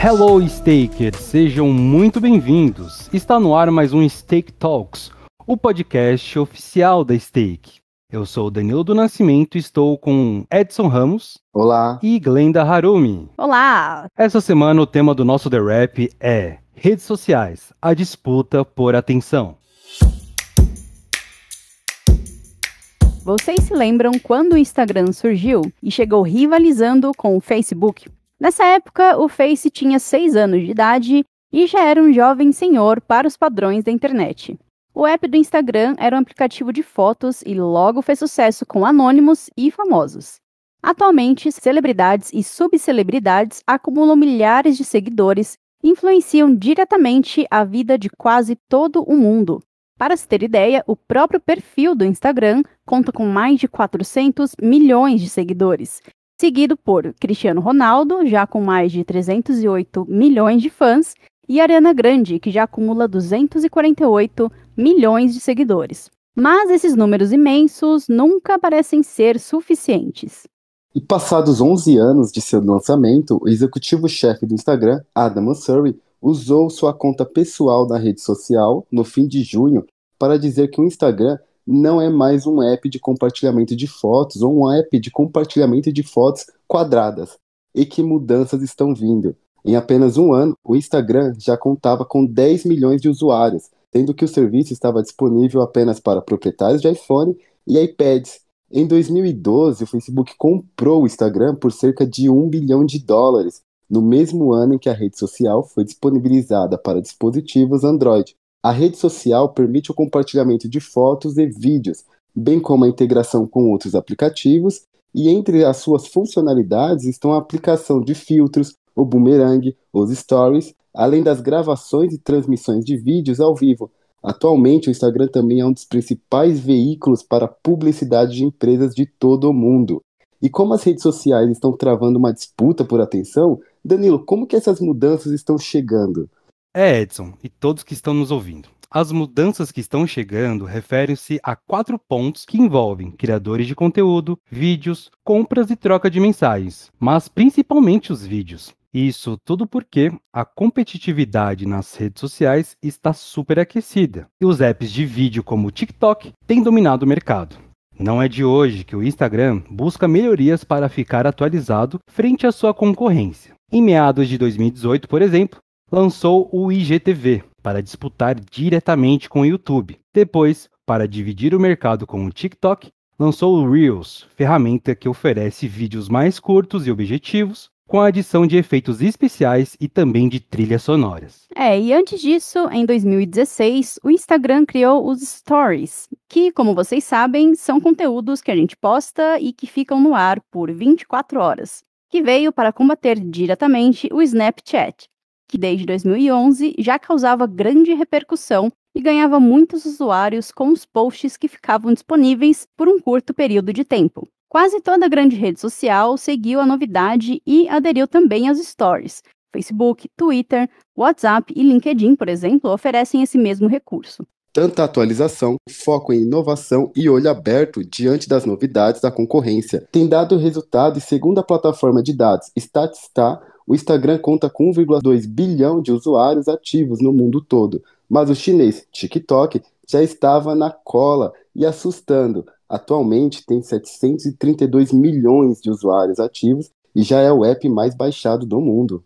Hello, Stakers! Sejam muito bem-vindos. Está no ar mais um Stake Talks, o podcast oficial da Stake. Eu sou o Danilo do Nascimento e estou com Edson Ramos. Olá. E Glenda Harumi. Olá. Essa semana o tema do nosso The Rap é redes sociais, a disputa por atenção. Vocês se lembram quando o Instagram surgiu e chegou rivalizando com o Facebook? Nessa época, o Face tinha 6 anos de idade e já era um jovem senhor para os padrões da internet. O app do Instagram era um aplicativo de fotos e logo fez sucesso com anônimos e famosos. Atualmente, celebridades e subcelebridades acumulam milhares de seguidores influenciam diretamente a vida de quase todo o mundo. Para se ter ideia, o próprio perfil do Instagram conta com mais de 400 milhões de seguidores seguido por Cristiano Ronaldo, já com mais de 308 milhões de fãs, e Ariana Grande, que já acumula 248 milhões de seguidores. Mas esses números imensos nunca parecem ser suficientes. E passados 11 anos de seu lançamento, o executivo-chefe do Instagram, Adam Mosseri, usou sua conta pessoal na rede social no fim de junho para dizer que o Instagram não é mais um app de compartilhamento de fotos ou um app de compartilhamento de fotos quadradas e que mudanças estão vindo. Em apenas um ano, o Instagram já contava com 10 milhões de usuários, sendo que o serviço estava disponível apenas para proprietários de iPhone e iPads. Em 2012, o Facebook comprou o Instagram por cerca de 1 bilhão de dólares, no mesmo ano em que a rede social foi disponibilizada para dispositivos Android. A rede social permite o compartilhamento de fotos e vídeos, bem como a integração com outros aplicativos, e entre as suas funcionalidades estão a aplicação de filtros, o boomerang, os stories, além das gravações e transmissões de vídeos ao vivo. Atualmente, o Instagram também é um dos principais veículos para publicidade de empresas de todo o mundo. E como as redes sociais estão travando uma disputa por atenção, Danilo, como que essas mudanças estão chegando? É, Edson, e todos que estão nos ouvindo. As mudanças que estão chegando referem-se a quatro pontos que envolvem criadores de conteúdo, vídeos, compras e troca de mensagens, mas principalmente os vídeos. Isso tudo porque a competitividade nas redes sociais está superaquecida e os apps de vídeo como o TikTok têm dominado o mercado. Não é de hoje que o Instagram busca melhorias para ficar atualizado frente à sua concorrência. Em meados de 2018, por exemplo, lançou o IGTV para disputar diretamente com o YouTube. Depois, para dividir o mercado com o TikTok, lançou o Reels, ferramenta que oferece vídeos mais curtos e objetivos, com a adição de efeitos especiais e também de trilhas sonoras. É, e antes disso, em 2016, o Instagram criou os Stories, que, como vocês sabem, são conteúdos que a gente posta e que ficam no ar por 24 horas, que veio para combater diretamente o Snapchat que desde 2011 já causava grande repercussão e ganhava muitos usuários com os posts que ficavam disponíveis por um curto período de tempo. Quase toda grande rede social seguiu a novidade e aderiu também aos stories. Facebook, Twitter, WhatsApp e LinkedIn, por exemplo, oferecem esse mesmo recurso. Tanta atualização, foco em inovação e olho aberto diante das novidades da concorrência tem dado resultado e, segundo a plataforma de dados Statista, o Instagram conta com 1,2 bilhão de usuários ativos no mundo todo, mas o chinês TikTok já estava na cola e assustando. Atualmente tem 732 milhões de usuários ativos e já é o app mais baixado do mundo.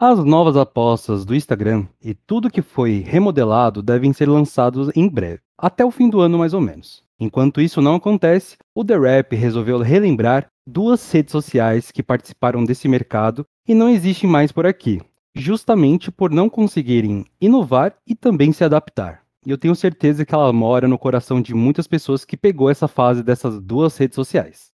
As novas apostas do Instagram e tudo que foi remodelado devem ser lançados em breve, até o fim do ano mais ou menos. Enquanto isso não acontece, o The Rap resolveu relembrar duas redes sociais que participaram desse mercado e não existem mais por aqui, justamente por não conseguirem inovar e também se adaptar. E eu tenho certeza que ela mora no coração de muitas pessoas que pegou essa fase dessas duas redes sociais.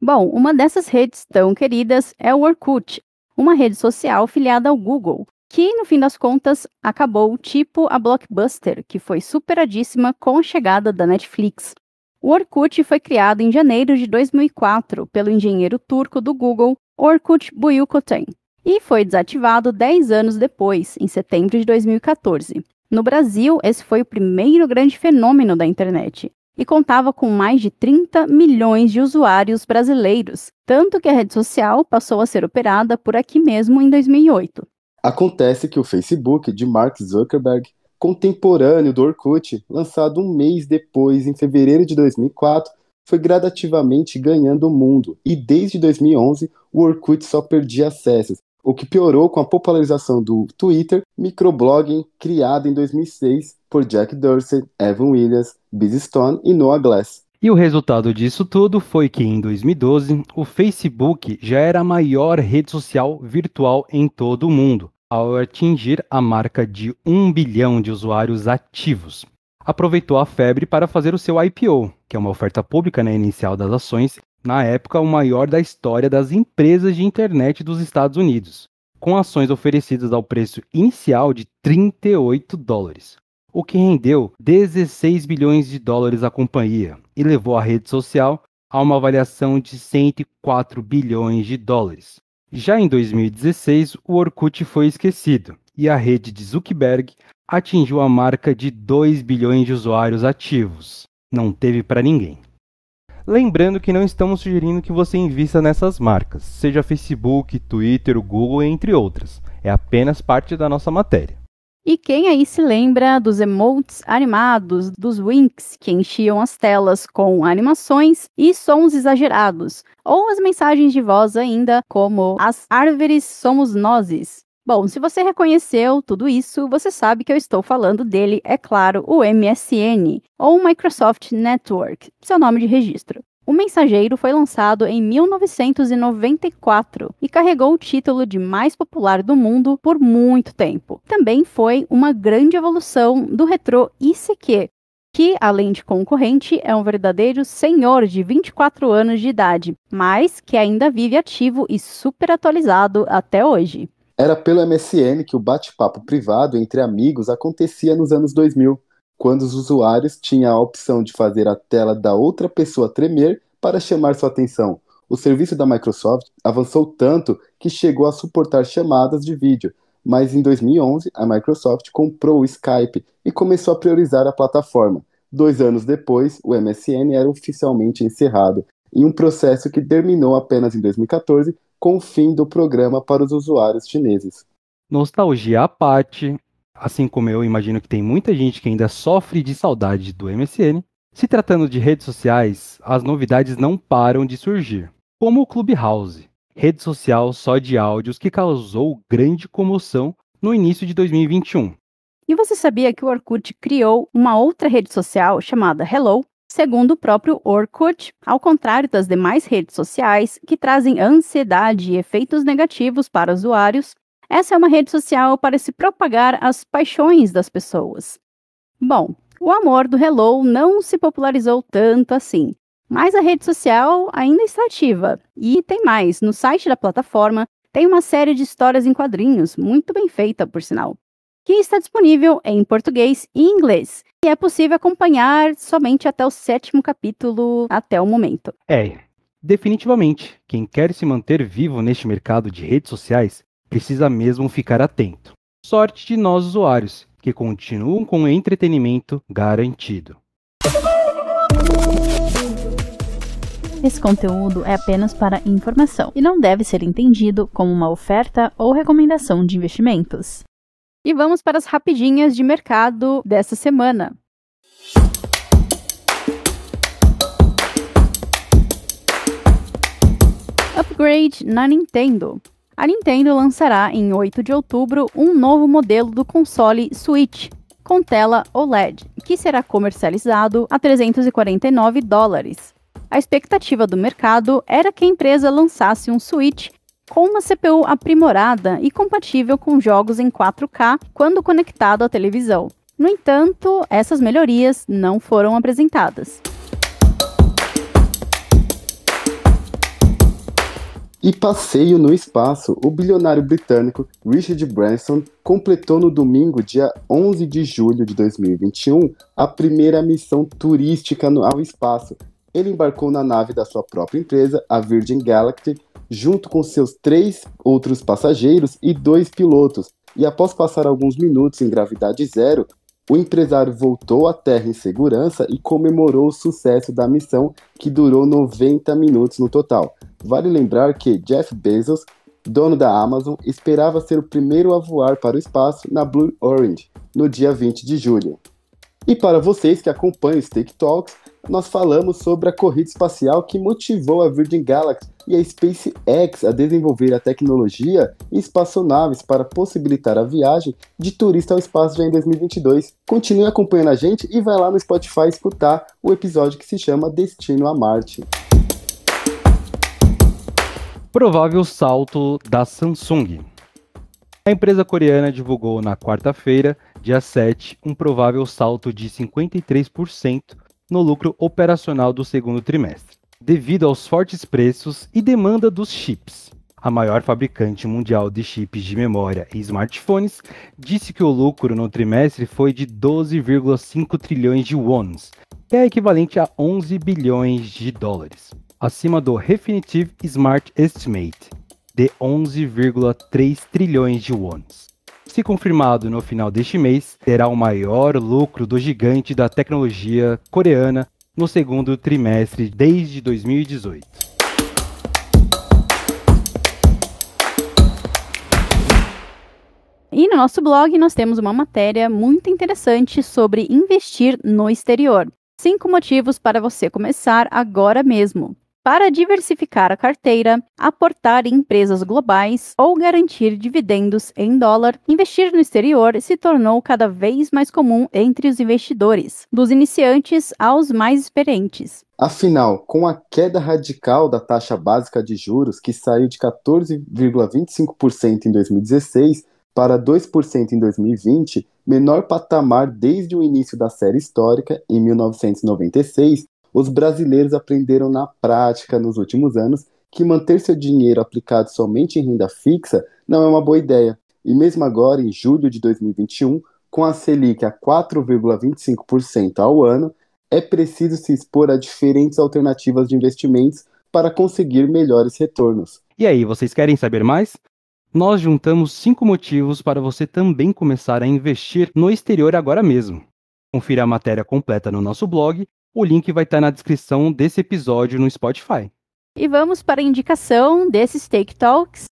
Bom, uma dessas redes tão queridas é o Orkut, uma rede social filiada ao Google, que no fim das contas acabou tipo a Blockbuster, que foi superadíssima com a chegada da Netflix. O Orkut foi criado em janeiro de 2004 pelo engenheiro turco do Google, Orkut Buyukotay, e foi desativado 10 anos depois, em setembro de 2014. No Brasil, esse foi o primeiro grande fenômeno da internet e contava com mais de 30 milhões de usuários brasileiros, tanto que a rede social passou a ser operada por aqui mesmo em 2008. Acontece que o Facebook de Mark Zuckerberg, contemporâneo do Orkut, lançado um mês depois, em fevereiro de 2004, foi gradativamente ganhando o mundo, e desde 2011 o Orkut só perdia acessos, o que piorou com a popularização do Twitter, microblogging criado em 2006 por Jack Dorsey, Evan Williams, Biz Stone e Noah Glass. E o resultado disso tudo foi que em 2012 o Facebook já era a maior rede social virtual em todo o mundo, ao atingir a marca de 1 bilhão de usuários ativos. Aproveitou a febre para fazer o seu IPO, que é uma oferta pública né, inicial das ações, na época o maior da história das empresas de internet dos Estados Unidos, com ações oferecidas ao preço inicial de 38 dólares o que rendeu 16 bilhões de dólares à companhia e levou a rede social a uma avaliação de 104 bilhões de dólares. Já em 2016, o Orkut foi esquecido e a rede de Zuckerberg atingiu a marca de 2 bilhões de usuários ativos. Não teve para ninguém. Lembrando que não estamos sugerindo que você invista nessas marcas, seja Facebook, Twitter, Google, entre outras. É apenas parte da nossa matéria. E quem aí se lembra dos emotes animados, dos winks que enchiam as telas com animações e sons exagerados, ou as mensagens de voz ainda, como as árvores somos nozes. Bom, se você reconheceu tudo isso, você sabe que eu estou falando dele, é claro, o MSN, ou Microsoft Network, seu nome de registro. O Mensageiro foi lançado em 1994 e carregou o título de mais popular do mundo por muito tempo. Também foi uma grande evolução do retrô ICQ, que, além de concorrente, é um verdadeiro senhor de 24 anos de idade, mas que ainda vive ativo e super atualizado até hoje. Era pelo MSN que o bate-papo privado entre amigos acontecia nos anos 2000 quando os usuários tinham a opção de fazer a tela da outra pessoa tremer para chamar sua atenção. O serviço da Microsoft avançou tanto que chegou a suportar chamadas de vídeo, mas em 2011 a Microsoft comprou o Skype e começou a priorizar a plataforma. Dois anos depois, o MSN era oficialmente encerrado, em um processo que terminou apenas em 2014 com o fim do programa para os usuários chineses. Nostalgia à parte, assim como eu imagino que tem muita gente que ainda sofre de saudade do MSN, se tratando de redes sociais, as novidades não param de surgir, como o Clubhouse, rede social só de áudios que causou grande comoção no início de 2021. E você sabia que o Orkut criou uma outra rede social chamada Hello? Segundo o próprio Orkut, ao contrário das demais redes sociais que trazem ansiedade e efeitos negativos para usuários, essa é uma rede social para se propagar as paixões das pessoas. Bom, o amor do Hello não se popularizou tanto assim, mas a rede social ainda está ativa. E tem mais: no site da plataforma tem uma série de histórias em quadrinhos, muito bem feita, por sinal, que está disponível em português e inglês. E é possível acompanhar somente até o sétimo capítulo até o momento. É, definitivamente, quem quer se manter vivo neste mercado de redes sociais precisa mesmo ficar atento. Sorte de nós usuários, que continuam com entretenimento garantido. Esse conteúdo é apenas para informação e não deve ser entendido como uma oferta ou recomendação de investimentos. E vamos para as rapidinhas de mercado dessa semana. Upgrade na Nintendo. A Nintendo lançará em 8 de outubro um novo modelo do console Switch com tela OLED, que será comercializado a 349 dólares. A expectativa do mercado era que a empresa lançasse um Switch com uma CPU aprimorada e compatível com jogos em 4K quando conectado à televisão. No entanto, essas melhorias não foram apresentadas. E passeio no espaço, o bilionário britânico Richard Branson completou no domingo, dia 11 de julho de 2021, a primeira missão turística ao espaço, ele embarcou na nave da sua própria empresa, a Virgin Galactic, junto com seus três outros passageiros e dois pilotos. E após passar alguns minutos em gravidade zero, o empresário voltou à Terra em segurança e comemorou o sucesso da missão, que durou 90 minutos no total. Vale lembrar que Jeff Bezos, dono da Amazon, esperava ser o primeiro a voar para o espaço na Blue Orange, no dia 20 de julho. E para vocês que acompanham os Take Talks, nós falamos sobre a corrida espacial que motivou a Virgin Galactic e a SpaceX a desenvolver a tecnologia e espaçonaves para possibilitar a viagem de turista ao espaço já em 2022. Continue acompanhando a gente e vai lá no Spotify escutar o episódio que se chama Destino a Marte. Provável salto da Samsung. A empresa coreana divulgou na quarta-feira, dia 7, um provável salto de 53% no lucro operacional do segundo trimestre, devido aos fortes preços e demanda dos chips. A maior fabricante mundial de chips de memória e smartphones disse que o lucro no trimestre foi de 12,5 trilhões de wons, que é equivalente a 11 bilhões de dólares, acima do Refinitiv Smart Estimate de 11,3 trilhões de wons se confirmado no final deste mês, terá o maior lucro do gigante da tecnologia coreana no segundo trimestre desde 2018. E no nosso blog nós temos uma matéria muito interessante sobre investir no exterior. Cinco motivos para você começar agora mesmo para diversificar a carteira, aportar em empresas globais ou garantir dividendos em dólar, investir no exterior se tornou cada vez mais comum entre os investidores, dos iniciantes aos mais experientes. Afinal, com a queda radical da taxa básica de juros, que saiu de 14,25% em 2016 para 2% em 2020, menor patamar desde o início da série histórica, em 1996, os brasileiros aprenderam na prática nos últimos anos que manter seu dinheiro aplicado somente em renda fixa não é uma boa ideia. E mesmo agora, em julho de 2021, com a Selic a 4,25% ao ano, é preciso se expor a diferentes alternativas de investimentos para conseguir melhores retornos. E aí, vocês querem saber mais? Nós juntamos cinco motivos para você também começar a investir no exterior agora mesmo. Confira a matéria completa no nosso blog o link vai estar na descrição desse episódio no Spotify. E vamos para a indicação desses Take Talks.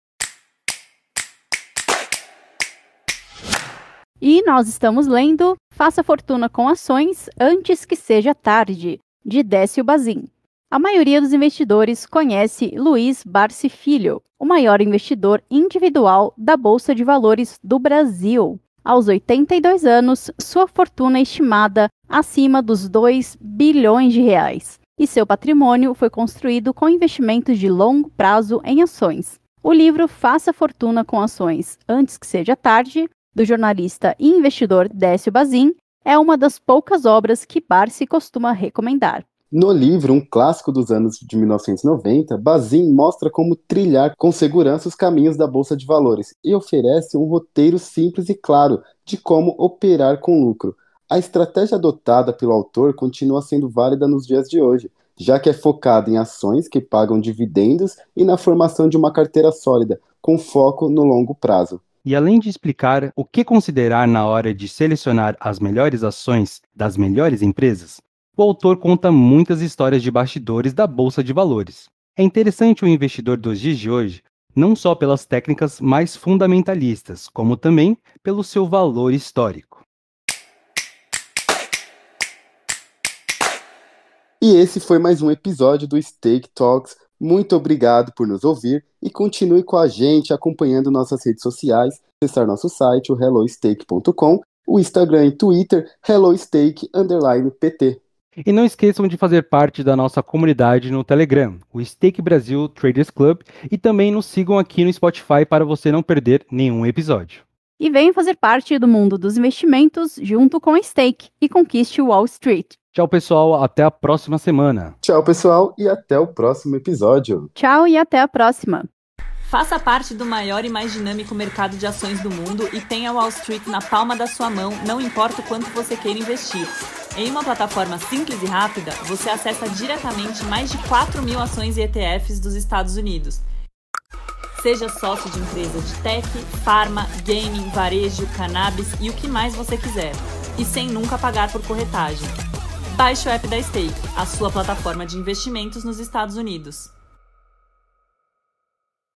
E nós estamos lendo Faça Fortuna com Ações Antes que Seja Tarde, de Décio Bazin. A maioria dos investidores conhece Luiz Barsi Filho, o maior investidor individual da Bolsa de Valores do Brasil. Aos 82 anos, sua fortuna é estimada acima dos 2 bilhões de reais, e seu patrimônio foi construído com investimentos de longo prazo em ações. O livro Faça Fortuna com Ações Antes que Seja Tarde, do jornalista e investidor Décio Bazin, é uma das poucas obras que Barsi costuma recomendar. No livro, um clássico dos anos de 1990, Bazin mostra como trilhar com segurança os caminhos da bolsa de valores e oferece um roteiro simples e claro de como operar com lucro. A estratégia adotada pelo autor continua sendo válida nos dias de hoje, já que é focada em ações que pagam dividendos e na formação de uma carteira sólida, com foco no longo prazo. E além de explicar o que considerar na hora de selecionar as melhores ações das melhores empresas, o autor conta muitas histórias de bastidores da bolsa de valores. É interessante o investidor dos dias de hoje, não só pelas técnicas mais fundamentalistas, como também pelo seu valor histórico. E esse foi mais um episódio do Stake Talks. Muito obrigado por nos ouvir e continue com a gente acompanhando nossas redes sociais, acessar nosso site, o hellostake.com, o Instagram e Twitter, hellostake_pt. E não esqueçam de fazer parte da nossa comunidade no Telegram, o Stake Brasil Traders Club, e também nos sigam aqui no Spotify para você não perder nenhum episódio. E venham fazer parte do mundo dos investimentos junto com a Stake e conquiste Wall Street. Tchau, pessoal. Até a próxima semana. Tchau, pessoal, e até o próximo episódio. Tchau e até a próxima. Faça parte do maior e mais dinâmico mercado de ações do mundo e tenha Wall Street na palma da sua mão, não importa o quanto você queira investir. Em uma plataforma simples e rápida, você acessa diretamente mais de 4 mil ações e ETFs dos Estados Unidos. Seja sócio de empresa de tech, farma, gaming, varejo, cannabis e o que mais você quiser. E sem nunca pagar por corretagem. Baixe o app da Stake, a sua plataforma de investimentos nos Estados Unidos.